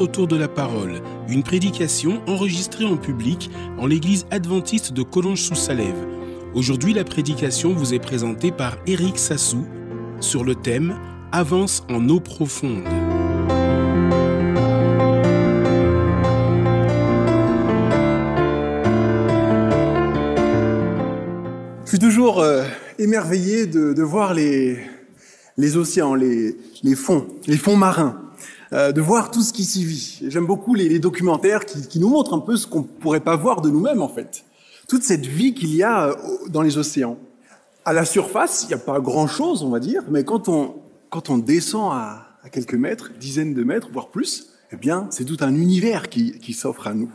Autour de la parole, une prédication enregistrée en public en l'église adventiste de Collonges-sous-Salève. Aujourd'hui, la prédication vous est présentée par Éric Sassou sur le thème Avance en eau profonde. Je suis toujours euh, émerveillé de, voir les, océans, les fonds, les fonds marins. Euh, de voir tout ce qui s'y vit. J'aime beaucoup les, documentaires qui, nous montrent un peu ce qu'on pourrait pas voir de nous-mêmes en fait. Toute cette vie qu'il y a euh, dans les océans. À la surface, il n'y a pas grand-chose, on va dire, mais quand on, quand on descend à, quelques mètres, dizaines de mètres, voire plus, eh bien, c'est tout un univers qui, s'offre à nous.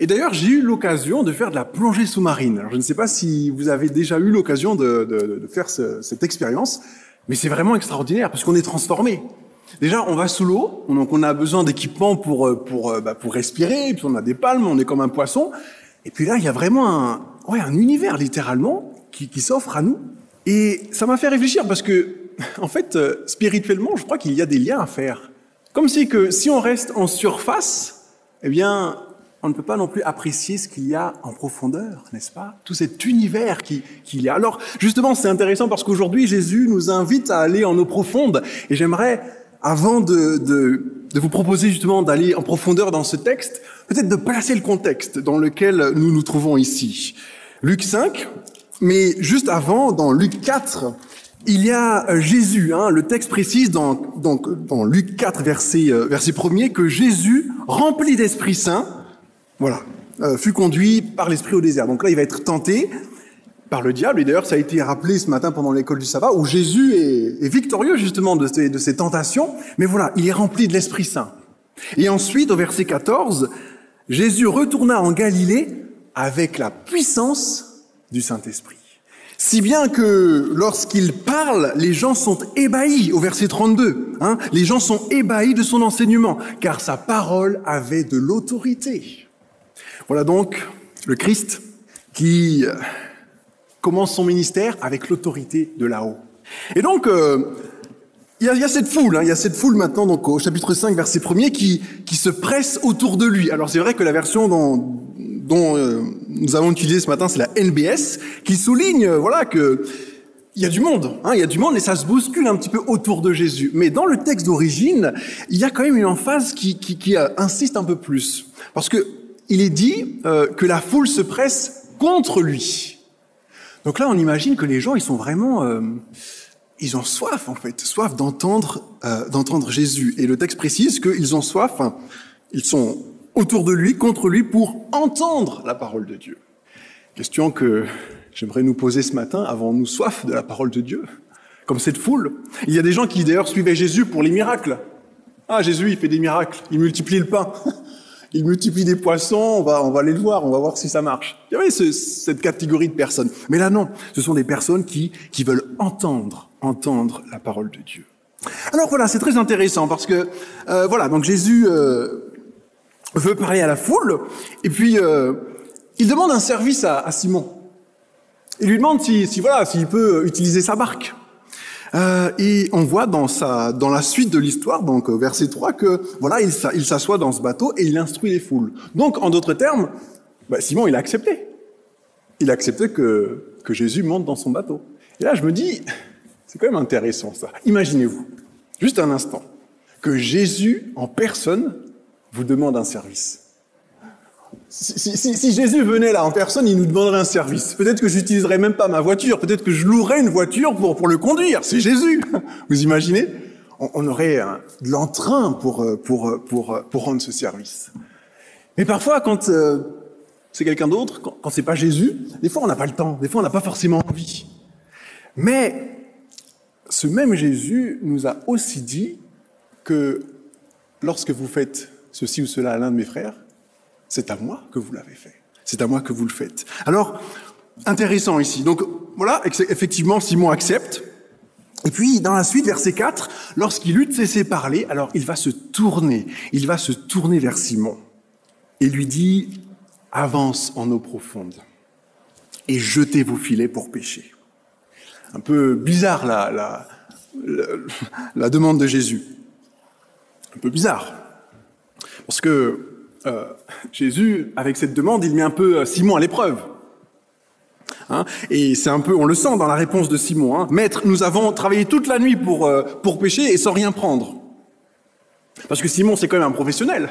Et d'ailleurs, j'ai eu l'occasion de faire de la plongée sous-marine. Alors, je ne sais pas si vous avez déjà eu l'occasion de, faire cette expérience, mais c'est vraiment extraordinaire parce qu'on est transformé. Déjà, on va sous l'eau, donc on a besoin d'équipements pour euh, pour euh, bah, pour respirer, puis on a des palmes, on est comme un poisson. Et puis là, il y a vraiment un ouais un univers littéralement qui, qui s'offre à nous. Et ça m'a fait réfléchir parce que en fait, euh, spirituellement, je crois qu'il y a des liens à faire. Comme si que si on reste en surface, eh bien, on ne peut pas non plus apprécier ce qu'il y a en profondeur, n'est-ce pas? Tout cet univers qu'il qui y a. Alors, justement, c'est intéressant parce qu'aujourd'hui, Jésus nous invite à aller en eau profonde. Et j'aimerais avant de, vous proposer justement d'aller en profondeur dans ce texte, peut-être de placer le contexte dans lequel nous nous trouvons ici. Luc 5, mais juste avant, dans Luc 4, il y a euh, Jésus. Hein, le texte précise dans Luc 4, verset, euh, verset 1 que Jésus, rempli d'Esprit Saint, voilà, euh, fut conduit par l'Esprit au désert. Donc là, il va être tenté par le diable. Et d'ailleurs, ça a été rappelé ce matin pendant l'école du sabbat, où Jésus est, victorieux justement de ces, de tentations. Mais voilà, il est rempli de l'Esprit Saint. Et ensuite, au verset 14, Jésus retourna en Galilée avec la puissance du Saint-Esprit. Si bien que lorsqu'il parle, les gens sont ébahis, au verset 32. Hein, les gens sont ébahis de son enseignement, car sa parole avait de l'autorité. Voilà donc le Christ qui commence son ministère avec l'autorité de là-haut. Et donc, euh, il y, a, cette foule, hein, il y a cette foule maintenant, donc au chapitre 5, verset 1 qui, qui se presse autour de lui. Alors c'est vrai que la version dont, dont euh, nous avons utilisé ce matin, c'est la NBS, qui souligne, euh, voilà, que il y a du monde, hein, il y a du monde et ça se bouscule un petit peu autour de Jésus. Mais dans le texte d'origine, il y a quand même une emphase qui, qui, qui insiste un peu plus, parce que il est dit que la foule se presse contre lui. Donc là, on imagine que les gens, ils sont vraiment, euh, ils ont soif en fait, soif d'entendre, euh, d'entendre Jésus. Et le texte précise qu'ils ont soif, hein, ils sont autour de lui, contre lui, pour entendre la parole de Dieu. Question que j'aimerais nous poser ce matin. Avons-nous soif de la parole de Dieu, comme cette foule Il y a des gens qui d'ailleurs suivaient Jésus pour les miracles. Ah, Jésus, il fait des miracles, il multiplie le pain. il multiplie des poissons, on va, on va aller le voir, on va voir si ça marche. Il y avait cette catégorie de personnes. Mais là, non, ce sont des personnes qui, qui veulent entendre, entendre la parole de Dieu. Alors voilà, c'est très intéressant parce que, euh, voilà, donc Jésus euh, veut parler à la foule, et puis euh, il demande un service à, à Simon. Il lui demande si, si voilà, s'il peut utiliser sa barque. Euh, et on voit dans, la suite de l'histoire, donc verset 3, que voilà, il, s'assoit dans ce bateau et il instruit les foules. Donc, en d'autres termes, bah, Simon, il a accepté. Il a accepté que, que Jésus monte dans son bateau. Et là, je me dis, c'est quand même intéressant ça. Imaginez-vous, juste un instant, que Jésus en personne vous demande un service. Si, Jésus venait là en personne, il nous demanderait un service. Peut-être que j'utiliserais même pas ma voiture, peut-être que je louerais une voiture pour, pour le conduire. C'est Jésus. Vous imaginez? On, aurait de l'entrain pour, euh, pour, euh, pour, euh, pour rendre ce service. Mais parfois, quand c'est quelqu'un d'autre, quand, quand c'est pas Jésus, des fois on n'a pas le temps, des fois on n'a pas forcément envie. Mais ce même Jésus nous a aussi dit que lorsque vous faites ceci ou cela à l'un de mes frères, c'est à moi que vous l'avez fait. C'est à moi que vous le faites. Alors, intéressant ici. Donc voilà, effectivement, Simon accepte. Et puis, dans la suite, verset 4, lorsqu'il eut cessé parler, alors il va se tourner, il va se tourner vers Simon et lui dit, avance en eau profonde et jetez vos filets pour pêcher. Un peu bizarre la, la, demande de Jésus. Un peu bizarre. Parce que euh, Jésus, avec cette demande, il met un peu euh, Simon à l'épreuve. Hein et c'est un peu, on le sent dans la réponse de Simon. Hein. Maître, nous avons travaillé toute la nuit pour, euh, pour pêcher et sans rien prendre. Parce que Simon, c'est quand même un professionnel.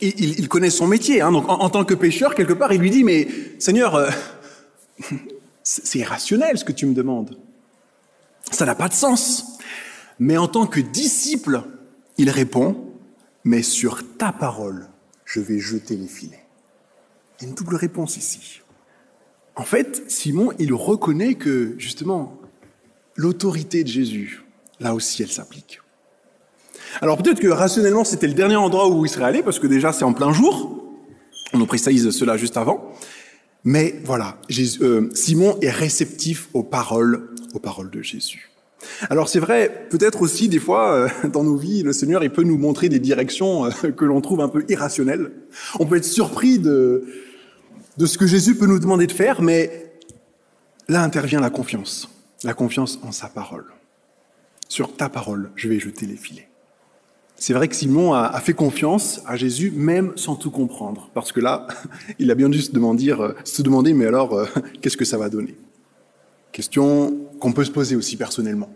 Il, il, connaît son métier. Hein. Donc, en, tant que pêcheur, quelque part, il lui dit, mais Seigneur, euh, c'est irrationnel ce que tu me demandes. Ça n'a pas de sens. Mais en tant que disciple, il répond, mais sur ta parole, je vais jeter les filets. Il y a une double réponse ici. En fait, Simon, il reconnaît que, justement, l'autorité de Jésus, là aussi, elle s'applique. Alors peut-être que rationnellement, c'était le dernier endroit où il serait allé, parce que déjà, c'est en plein jour. On nous précise cela juste avant. Mais voilà, euh, Simon est réceptif aux paroles, aux paroles de Jésus. Alors c'est vrai, peut-être aussi des fois euh, dans nos vies, le Seigneur il peut nous montrer des directions euh, que l'on trouve un peu irrationnelles. On peut être surpris de, ce que Jésus peut nous demander de faire, mais là intervient la confiance, la confiance en sa parole. Sur ta parole, je vais jeter les filets. C'est vrai que Simon a, fait confiance à Jésus même sans tout comprendre, parce que là, il a bien dû se demander, euh, se demander mais alors, qu'est-ce que ça va donner? Question qu'on peut se poser aussi personnellement.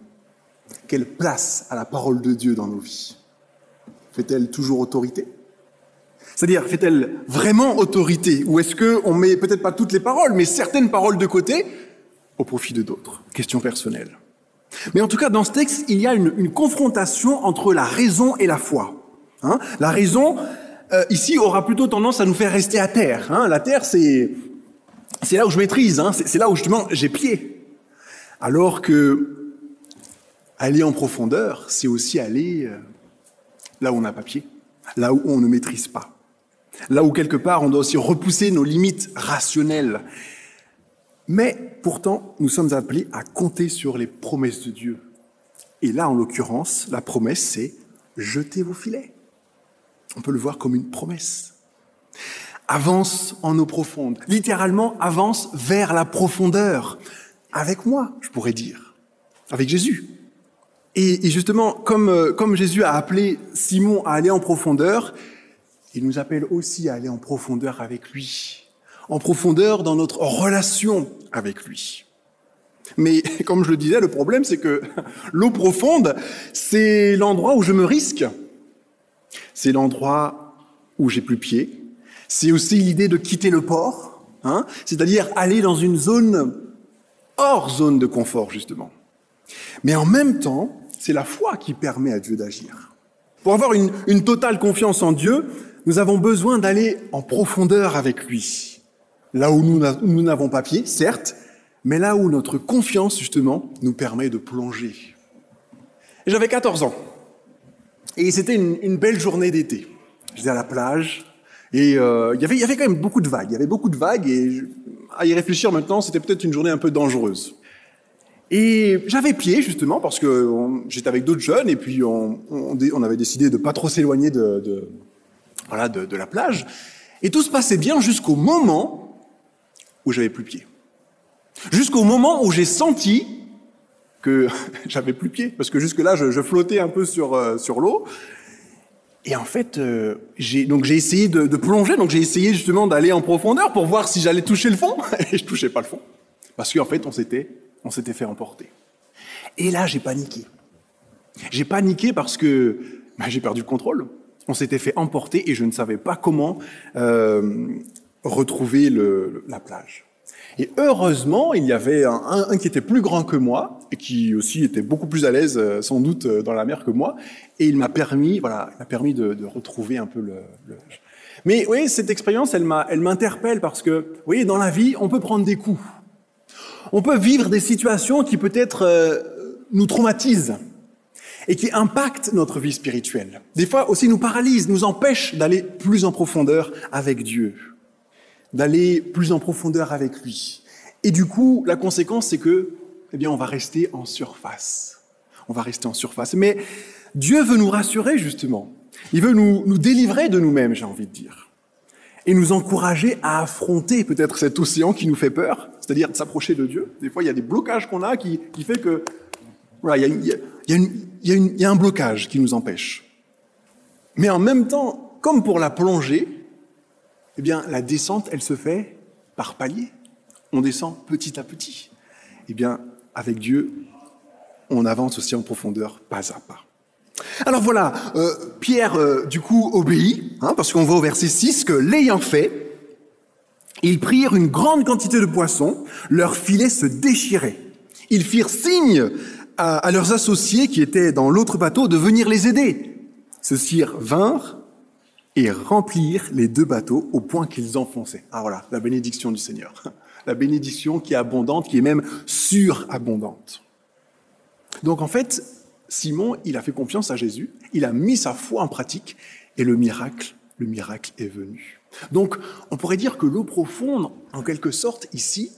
Quelle place a la parole de Dieu dans nos vies? Fait-elle toujours autorité? C'est-à-dire, fait-elle vraiment autorité? Ou est-ce qu'on met peut-être pas toutes les paroles, mais certaines paroles de côté au profit de d'autres? Question personnelle. Mais en tout cas, dans ce texte, il y a une, confrontation entre la raison et la foi. Hein la raison, euh, ici, aura plutôt tendance à nous faire rester à terre. Hein la terre, c'est là où je maîtrise, hein c'est là où justement j'ai pied. Alors que aller en profondeur, c'est aussi aller euh, là où on n'a pas pied, là où on ne maîtrise pas. Là où quelque part on doit aussi repousser nos limites rationnelles. Mais pourtant, nous sommes appelés à compter sur les promesses de Dieu. Et là, en l'occurrence, la promesse, c'est jetez vos filets. On peut le voir comme une promesse. Avance en eau profonde. Littéralement, avance vers la profondeur. Avec moi, je pourrais dire. Avec Jésus. Et, justement, comme, euh, comme Jésus a appelé Simon à aller en profondeur, il nous appelle aussi à aller en profondeur avec lui, en profondeur dans notre relation avec lui. Mais comme je le disais, le problème c'est que l'eau profonde, c'est l'endroit où je me risque. C'est l'endroit où j'ai plus pied. C'est aussi l'idée de quitter le port, hein, c'est-à-dire aller dans une zone hors zone de confort justement. Mais en même temps, c'est la foi qui permet à Dieu d'agir. Pour avoir une, totale confiance en Dieu, nous avons besoin d'aller en profondeur avec lui. Là où nous n'avons pas pied, certes, mais là où notre confiance, justement, nous permet de plonger. J'avais 14 ans. Et c'était une, belle journée d'été. J'étais à la plage. Et euh, y il y avait quand même beaucoup de vagues. Il y avait beaucoup de vagues. Et à y réfléchir maintenant, c'était peut-être une journée un peu dangereuse. Et j'avais pied, justement, parce que j'étais avec d'autres jeunes. Et puis, on, avait décidé de pas trop s'éloigner de la plage. Et tout se passait bien jusqu'au moment où j'avais plus pied. Jusqu'au moment où j'ai senti que j'avais plus pied, parce que jusque-là, je, flottais un peu sur, euh, sur l'eau. Et en fait, euh, j'ai donc j'ai essayé de, plonger, donc j'ai essayé justement d'aller en profondeur pour voir si j'allais toucher le fond, et je touchais pas le fond, parce qu'en fait, on s'était on s'était fait emporter. Et là, j'ai paniqué. J'ai paniqué parce que bah, j'ai perdu le contrôle on s'était fait emporter et je ne savais pas comment euh, retrouver le, la plage. Et heureusement, il y avait un, un, qui était plus grand que moi et qui aussi était beaucoup plus à l'aise, euh, sans doute, euh, dans la mer que moi. Et il m'a permis, voilà, m'a permis de, de, retrouver un peu le. le... Mais oui, cette expérience, elle m'interpelle parce que, vous voyez, dans la vie, on peut prendre des coups. On peut vivre des situations qui peut-être euh, nous traumatisent. et qui impactent notre vie spirituelle. Des fois aussi nous paralysent, nous empêchent d'aller plus en profondeur avec Dieu, d'aller plus en profondeur avec lui. Et du coup, la conséquence, c'est que, eh bien, on va rester en surface. On va rester en surface. Mais Dieu veut nous rassurer, justement. Il veut nous, nous délivrer de nous-mêmes, j'ai envie de dire. Et nous encourager à affronter peut-être cet océan qui nous fait peur, c'est-à-dire de s'approcher de Dieu. Des fois, il y a des blocages qu'on a qui, qui fait que, voilà, il y a, il y, a il y a un blocage qui nous empêche. Mais en même temps, comme pour la plongée, eh bien, la descente, elle se fait par paliers on descend petit à petit. Eh bien, avec Dieu, on avance aussi en profondeur, pas à pas. Alors voilà, euh, Pierre, euh, du coup, obéit, hein, parce qu'on voit au verset 6 que l'ayant fait, ils prirent une grande quantité de poissons, leurs filets se déchiraient. Ils firent signe à, à leurs associés qui étaient dans l'autre bateau de venir les aider. Ceux-ci vinrent et remplirent les deux bateaux au point qu'ils enfonçaient. Ah voilà, la bénédiction du Seigneur la bénédiction qui est abondante, qui est même surabondante. Donc en fait, Simon, il a fait confiance à Jésus, il a mis sa foi en pratique et le miracle, le miracle est venu. Donc on pourrait dire que l'eau profonde, en quelque sorte, ici,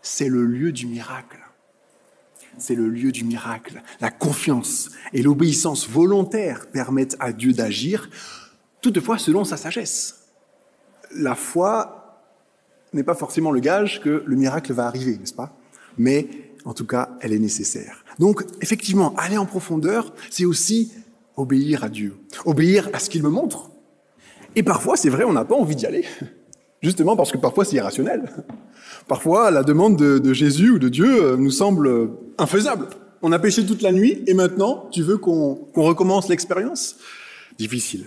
c'est le lieu du miracle. C'est le lieu du miracle. La confiance et l'obéissance volontaire permettent à Dieu d'agir, toutefois selon sa sagesse. La foi n'est pas forcément le gage que le miracle va arriver, n'est-ce pas? Mais en tout cas, elle est nécessaire. Donc, effectivement, aller en profondeur, c'est aussi obéir à Dieu, obéir à ce qu'il me montre. Et parfois, c'est vrai, on n'a pas envie d'y aller, justement parce que parfois c'est irrationnel. Parfois, la demande de, Jésus ou de Dieu euh, nous semble infaisable. On a péché toute la nuit et maintenant, tu veux qu'on recommence l'expérience? Difficile.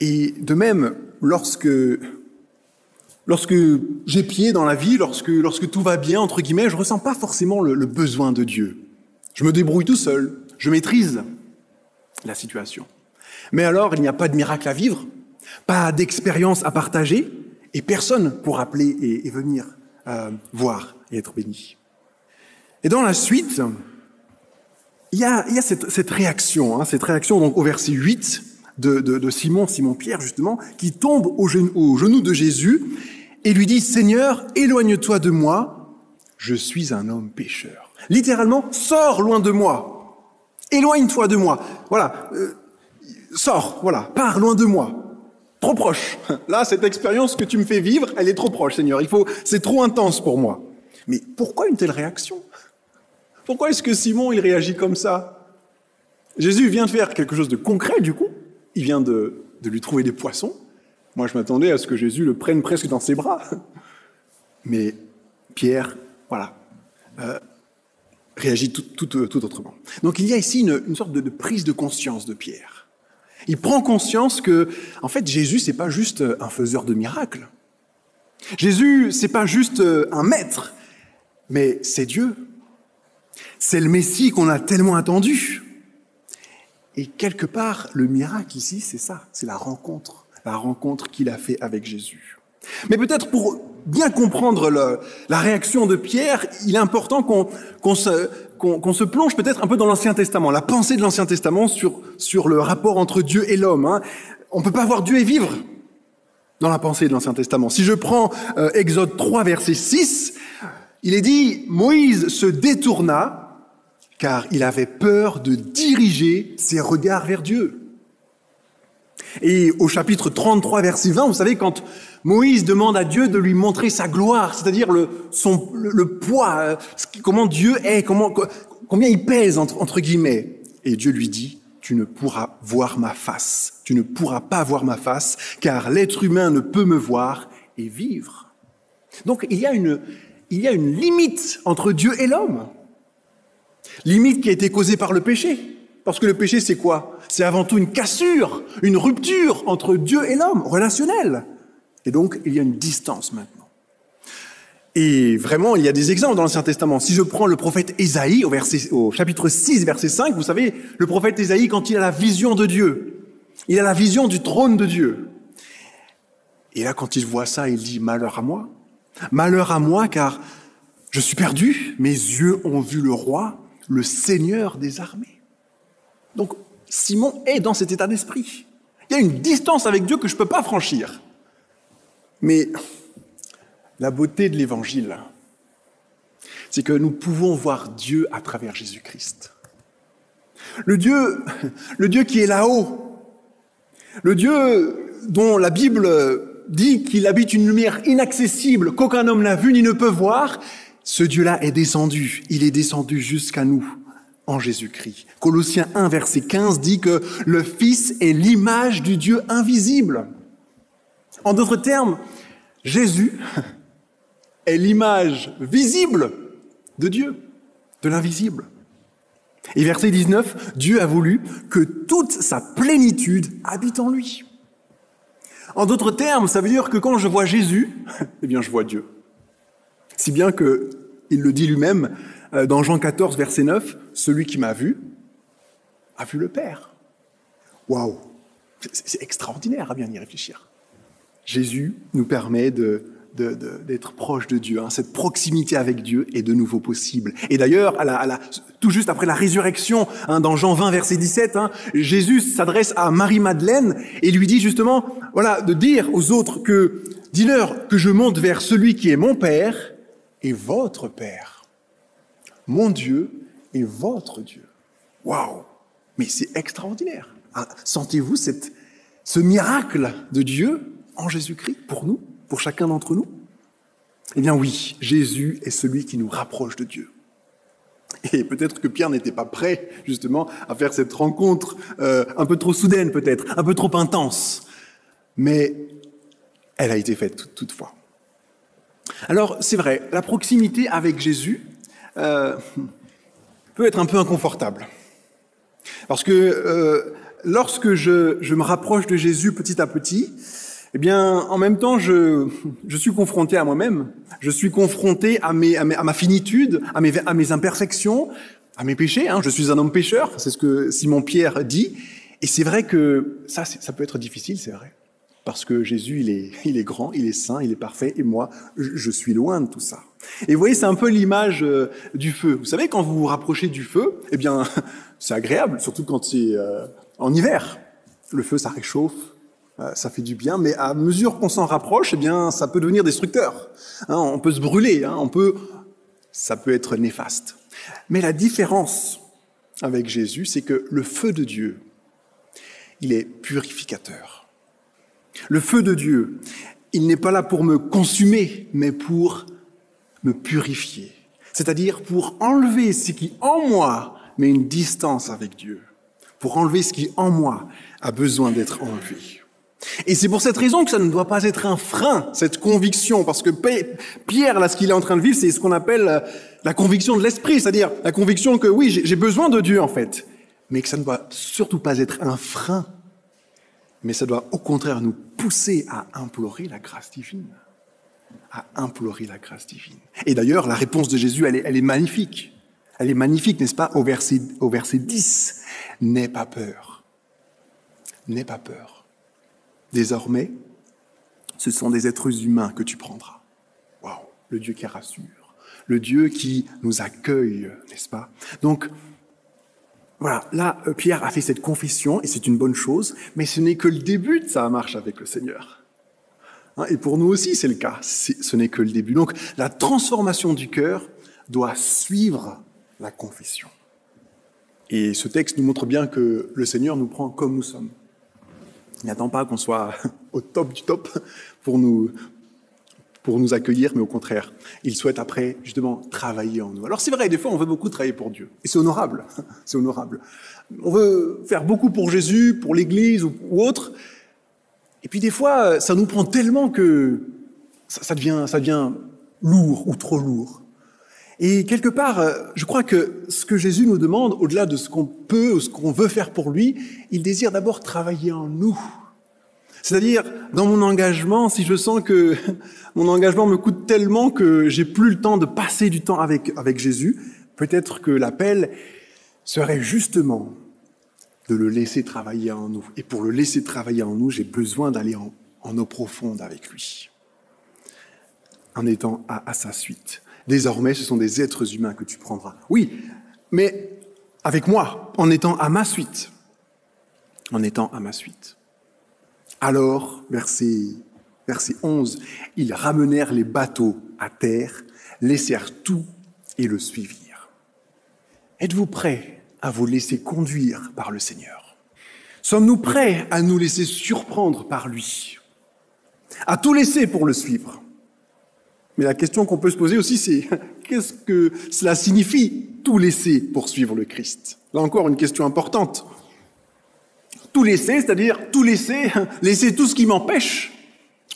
Et de même, lorsque lorsque j'ai pied dans la vie, lorsque, lorsque tout va bien, entre guillemets, je ressens pas forcément le, le besoin de Dieu. Je me débrouille tout seul, je maîtrise la situation. Mais alors, il n'y a pas de miracle à vivre, pas d'expérience à partager, et personne pour appeler et, et venir euh, voir et être béni. Et dans la suite, il y a, y a cette, cette, réaction, hein, cette réaction donc au verset 8 de, Simon, Simon-Pierre justement, qui tombe au, genou, au genou de Jésus et lui dit, Seigneur, éloigne-toi de moi, je suis un homme pécheur. Littéralement, sors loin de moi, éloigne-toi de moi. Voilà, euh, sors, voilà, pars loin de moi. Trop proche. Là, cette expérience que tu me fais vivre, elle est trop proche, Seigneur. Il faut, c'est trop intense pour moi. Mais pourquoi une telle réaction? Pourquoi est-ce que Simon il réagit comme ça? Jésus vient de faire quelque chose de concret, du coup? Il vient de, de lui trouver des poissons. Moi, je m'attendais à ce que Jésus le prenne presque dans ses bras. Mais Pierre, voilà, euh, réagit tout, tout, autrement. Donc il y a ici une, sorte de, prise de conscience de Pierre. Il prend conscience que, en fait, Jésus, c'est pas juste un faiseur de miracles. Jésus, c'est pas juste un maître, mais c'est Dieu. C'est le Messie qu'on a tellement attendu. Et quelque part, le miracle ici, c'est ça, c'est la rencontre la rencontre qu'il a fait avec Jésus. Mais peut-être pour bien comprendre le, la réaction de Pierre, il est important qu'on qu se, qu qu se, plonge peut-être un peu dans l'Ancien Testament, la pensée de l'Ancien Testament sur, sur le rapport entre Dieu et l'homme. Hein. On peut pas voir Dieu et vivre dans la pensée de l'Ancien Testament. Si je prends euh, Exode 3, verset 6, il est dit, Moïse se détourna car il avait peur de diriger ses regards vers Dieu. Et au chapitre 33, verset 20, vous savez, quand Moïse demande à Dieu de lui montrer sa gloire, c'est-à-dire le, son, le, poids, euh, comment Dieu est, comment, combien il pèse, entre, entre guillemets. Et Dieu lui dit, tu ne pourras voir ma face. Tu ne pourras pas voir ma face, car l'être humain ne peut me voir et vivre. Donc il y a une, il y a une limite entre Dieu et l'homme. Limite qui a été causée par le péché. Parce que le péché, c'est quoi? C'est avant tout une cassure, une rupture entre Dieu et l'homme, relationnelle. Et donc, il y a une distance maintenant. Et vraiment, il y a des exemples dans l'Ancien Testament. Si je prends le prophète Ésaïe au, chapitre 6, verset 5, vous savez, le prophète Ésaïe, quand il a la vision de Dieu, il a la vision du trône de Dieu. Et là, quand il voit ça, il dit, malheur à moi. Malheur à moi, car je suis perdu, mes yeux ont vu le roi, le Seigneur des armées. Donc Simon est dans cet état d'esprit. Il y a une distance avec Dieu que je ne peux pas franchir. Mais la beauté de l'Évangile, c'est que nous pouvons voir Dieu à travers Jésus-Christ. Le Dieu, le Dieu qui est là-haut, le Dieu dont la Bible dit qu'il habite une lumière inaccessible qu'aucun homme n'a vue ni ne peut voir, ce Dieu-là est descendu. Il est descendu jusqu'à nous en Jésus-Christ. Colossiens 1, verset 15 dit que le Fils est l'image du Dieu invisible. En d'autres termes, Jésus est l'image visible de Dieu, de l'invisible. Et verset 19, Dieu a voulu que toute sa plénitude habite en lui. En d'autres termes, ça veut dire que quand je vois Jésus, eh bien je vois Dieu. Si bien que il le dit lui-même euh, dans Jean 14 verset 9, celui qui m'a vu a vu le Père. Waouh, c'est extraordinaire à bien y réfléchir. Jésus nous permet de d'être proche de Dieu. Hein. Cette proximité avec Dieu est de nouveau possible. Et d'ailleurs, à la, tout juste après la résurrection, hein, dans Jean 20, verset 17, hein, Jésus s'adresse à Marie-Madeleine et lui dit justement, voilà, de dire aux autres que, dis-leur que je monte vers celui qui est mon Père et votre Père. Mon Dieu et votre Dieu. Waouh Mais c'est extraordinaire. Ah, sentez-vous ce miracle de Dieu en Jésus-Christ pour nous pour chacun d'entre nous? Eh bien oui, Jésus est celui qui nous rapproche de Dieu. Et peut-être que Pierre n'était pas prêt justement à faire cette rencontre euh, un peu trop soudaine peut-être, un peu trop intense, mais elle a été faite toutefois. Alors c'est vrai, la proximité avec Jésus euh, peut être un peu inconfortable. Parce que euh, lorsque je, je, me rapproche de Jésus petit à petit, eh bien, en même temps, je, je suis confronté à moi-même. Je suis confronté à, mes, à, mes, à ma finitude, à mes, à mes imperfections, à mes péchés. Hein. Je suis un homme pécheur, c'est ce que Simon Pierre dit. Et c'est vrai que ça, ça peut être difficile, c'est vrai. Parce que Jésus, il est, il est grand, il est saint, il est parfait, et moi, je, suis loin de tout ça. Et vous voyez, c'est un peu l'image euh, du feu. Vous savez, quand vous vous rapprochez du feu, eh bien, c'est agréable, surtout quand c'est euh, en hiver. Le feu, ça réchauffe, euh, ça fait du bien, mais à mesure qu'on s'en rapproche, eh bien, ça peut devenir destructeur. Hein, on peut se brûler, hein, on peut, ça peut être néfaste. Mais la différence avec Jésus, c'est que le feu de Dieu, il est purificateur. Le feu de Dieu, il n'est pas là pour me consumer, mais pour me purifier. C'est-à-dire pour enlever ce qui en moi met une distance avec Dieu, pour enlever ce qui en moi a besoin d'être enlevé. Et c'est pour cette raison que ça ne doit pas être un frein, cette conviction, parce que Pierre, là, ce qu'il est en train de vivre, c'est ce qu'on appelle euh, la conviction de l'esprit, c'est-à-dire la conviction que oui, j'ai besoin de Dieu, en fait, mais que ça ne doit surtout pas être un frein, mais ça doit au contraire nous pousser à implorer la grâce divine, à implorer la grâce divine. Et d'ailleurs, la réponse de Jésus, elle est, magnifique. Elle est magnifique, n'est-ce pas, au verset, au verset 10. N'aie pas peur. N'aie pas peur Désormais, ce sont des êtres humains que tu prendras. Waouh, le Dieu qui rassure, le Dieu qui nous accueille, n'est-ce pas? Donc, voilà, là, euh, Pierre a fait cette confession, et c'est une bonne chose, mais ce n'est que le début de sa marche avec le Seigneur. Hein, et pour nous aussi, c'est le cas, ce n'est que le début. Donc, la transformation du cœur doit suivre la confession. Et ce texte nous montre bien que le Seigneur nous prend comme nous sommes. Il n'attend pas qu'on soit au top du top pour nous, pour nous accueillir, mais au contraire, il souhaite après justement travailler en nous. Alors c'est vrai, des fois on veut beaucoup travailler pour Dieu, et c'est honorable, c'est honorable. On veut faire beaucoup pour Jésus, pour l'Église ou, autre, et puis des fois ça nous prend tellement que ça, devient, ça devient lourd ou trop lourd. Et quelque part, je crois que ce que Jésus nous demande, au-delà de ce qu'on peut ou ce qu'on veut faire pour lui, il désire d'abord travailler en nous. C'est-à-dire, dans mon engagement, si je sens que mon engagement me coûte tellement que j'ai plus le temps de passer du temps avec, avec Jésus, peut-être que l'appel serait justement de le laisser travailler en nous. Et pour le laisser travailler en nous, j'ai besoin d'aller en, en eau profonde avec lui, en étant à, à sa suite. Désormais, ce sont des êtres humains que tu prendras. Oui, mais avec moi, en étant à ma suite. En étant à ma suite. Alors, verset, verset 11, ils ramenèrent les bateaux à terre, laissèrent tout et le suivirent. Êtes-vous prêts à vous laisser conduire par le Seigneur? Sommes-nous prêts à nous laisser surprendre par lui? À tout laisser pour le suivre? Mais la question qu'on peut se poser aussi, c'est qu'est-ce que cela signifie tout laisser pour suivre le Christ? Là encore, une question importante. Tout laisser, c'est-à-dire tout laisser, laisser tout ce qui m'empêche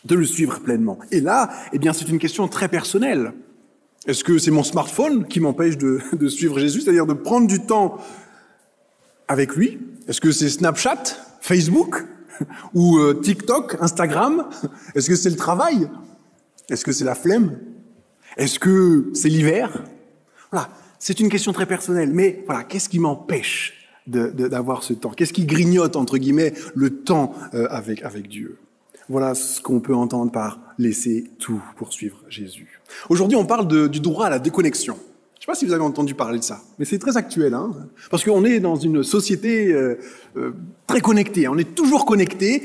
de le suivre pleinement. Et là, eh bien, c'est une question très personnelle. Est-ce que c'est mon smartphone qui m'empêche de, suivre Jésus, c'est-à-dire de prendre du temps avec lui? Est-ce que c'est Snapchat, Facebook ou euh, TikTok, Instagram? Est-ce que c'est le travail? Est-ce que c'est la flemme? Est-ce que c'est l'hiver? Voilà, c'est une question très personnelle. Mais voilà, qu'est-ce qui m'empêche d'avoir ce temps Qu'est-ce qui grignote, entre guillemets, le temps euh, avec, avec Dieu? Voilà ce qu'on peut entendre par laisser tout pour suivre Jésus. Aujourd'hui, on parle du droit à la déconnexion. Je ne sais pas si vous avez entendu parler de ça, mais c'est très actuel, hein parce qu'on est dans une société euh, euh, très connectée, on est toujours connecté,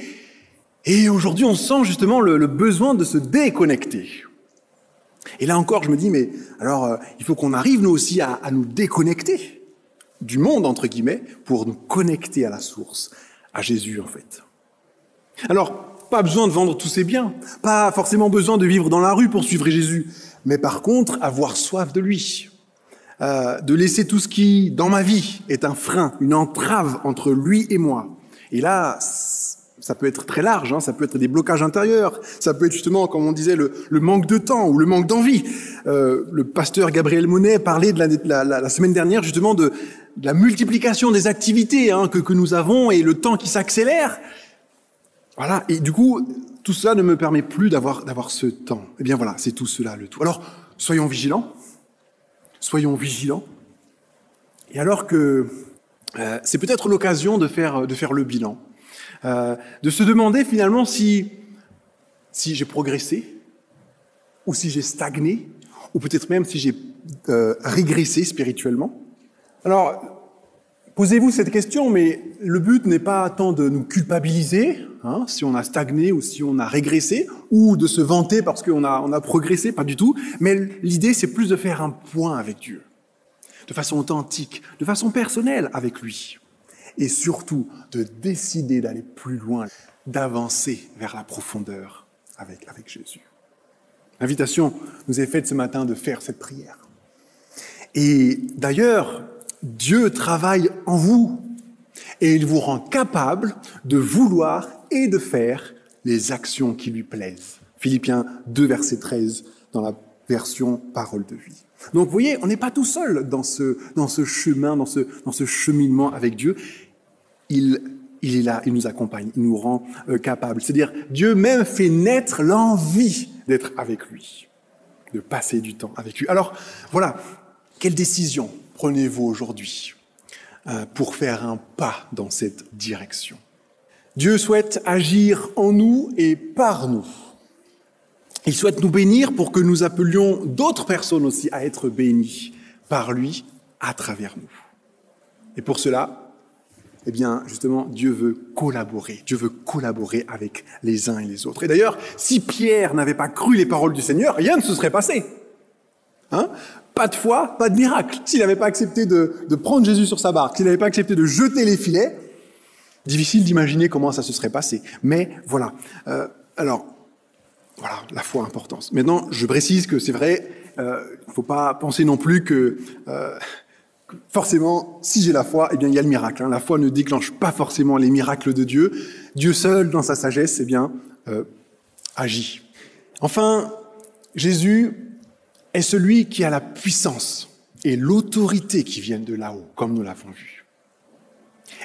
et aujourd'hui on sent justement le, besoin de se déconnecter. Et là encore, je me dis, mais alors, il faut qu'on arrive nous aussi à nous déconnecter du monde, entre guillemets, pour nous connecter à la source, à Jésus en fait. Alors, pas besoin de vendre tous ses biens, pas forcément besoin de vivre dans la rue pour suivre Jésus, mais par contre avoir soif de lui, euh, de laisser tout ce qui, dans ma vie, est un frein, une entrave entre lui et moi. Et là, ça peut être très large, hein, ça peut être des blocages intérieurs, ça peut être justement, comme on disait, le, le manque de temps ou le manque d'envie. Euh, le pasteur Gabriel Monet parlait de la, la, la, la semaine dernière justement de, la multiplication des activités hein, que, nous avons et le temps qui s'accélère. Voilà, et du coup, tout cela ne me permet plus d'avoir ce temps. Eh bien voilà, c'est tout cela le tout. Alors, soyons vigilants, soyons vigilants. Et alors que euh, c'est peut-être l'occasion de faire le bilan, euh, de se demander finalement si si j'ai progressé ou si j'ai stagné ou peut-être même si j'ai euh, régressé spirituellement. Alors, posez-vous cette question, mais le but n'est pas tant de nous culpabiliser, hein, si on a stagné ou si on a régressé, ou de se vanter parce qu'on a, on a progressé, pas du tout, mais l'idée c'est plus de faire un point avec Dieu, de façon authentique, de façon personnelle avec lui, et surtout de décider d'aller plus loin, d'avancer vers la profondeur avec, avec Jésus. L'invitation nous est faite ce matin de faire cette prière. Et d'ailleurs, Dieu travaille en vous et il vous rend capable de vouloir et de faire les actions qui lui plaisent. Philippiens 2, verset 13, dans la version parole de vie. Donc vous voyez, on n'est pas tout seul dans ce, dans ce chemin, dans ce, dans ce cheminement avec Dieu. Il, il est là, il nous accompagne, il nous rend euh, capable. C'est-à-dire, Dieu même fait naître l'envie d'être avec lui, de passer du temps avec lui. Alors, voilà, quelle décision prenez-vous aujourd'hui euh, pour faire un pas dans cette direction? Dieu souhaite agir en nous et par nous. Il souhaite nous bénir pour que nous appelions d'autres personnes aussi à être bénies par lui à travers nous. Et pour cela, eh bien, justement, Dieu veut collaborer. Dieu veut collaborer avec les uns et les autres. Et d'ailleurs, si Pierre n'avait pas cru les paroles du Seigneur, rien ne se serait passé. Hein? Pas de foi, pas de miracle. S'il n'avait pas accepté de, prendre Jésus sur sa barque, s'il n'avait pas accepté de jeter les filets, difficile d'imaginer comment ça se serait passé. Mais voilà. Euh, alors, voilà, la foi importance. Maintenant, je précise que c'est vrai, il euh, ne faut pas penser non plus que euh, forcément, si j'ai la foi, eh bien, il y a le miracle. Hein. La foi ne déclenche pas forcément les miracles de Dieu. Dieu seul, dans sa sagesse, eh bien, agit. Enfin, Jésus est celui qui a la puissance et l'autorité qui viennent de là-haut, comme nous l'avons vu.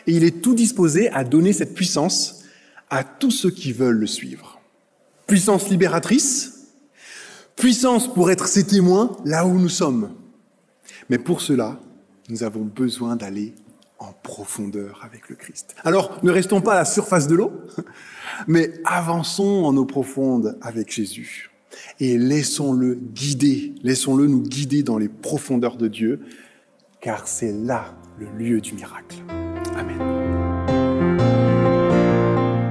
Et il est tout disposé à donner cette puissance à tous ceux qui veulent le suivre. Puissance libératrice, puissance pour être ses témoins là où nous sommes. Mais pour cela, nous avons besoin d'aller en profondeur avec le Christ. Alors, ne restons pas à la surface de l'eau, mais avançons en eau profonde avec Jésus. Et laissons-le guider, laissons-le nous guider dans les profondeurs de Dieu, car c'est là le lieu du miracle. Amen.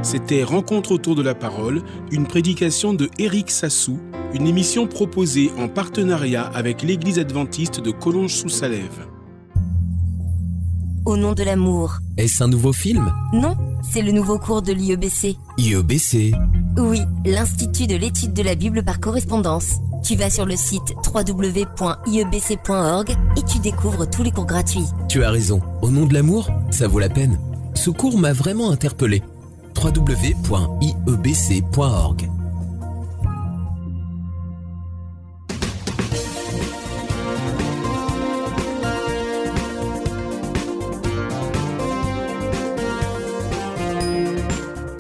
C'était Rencontre autour de la parole, une prédication de Éric Sassou, une émission proposée en partenariat avec l'Église adventiste de Collonges-sous-Salève. Au nom de l'amour. Est-ce un nouveau film? Non, c'est le nouveau cours de l'IEBC. IEBC Oui, l'Institut de l'étude de la Bible par correspondance. Tu vas sur le site www.iebc.org et tu découvres tous les cours gratuits. Tu as raison. Au nom de l'amour, ça vaut la peine. Ce cours m'a vraiment interpellé. www.iebc.org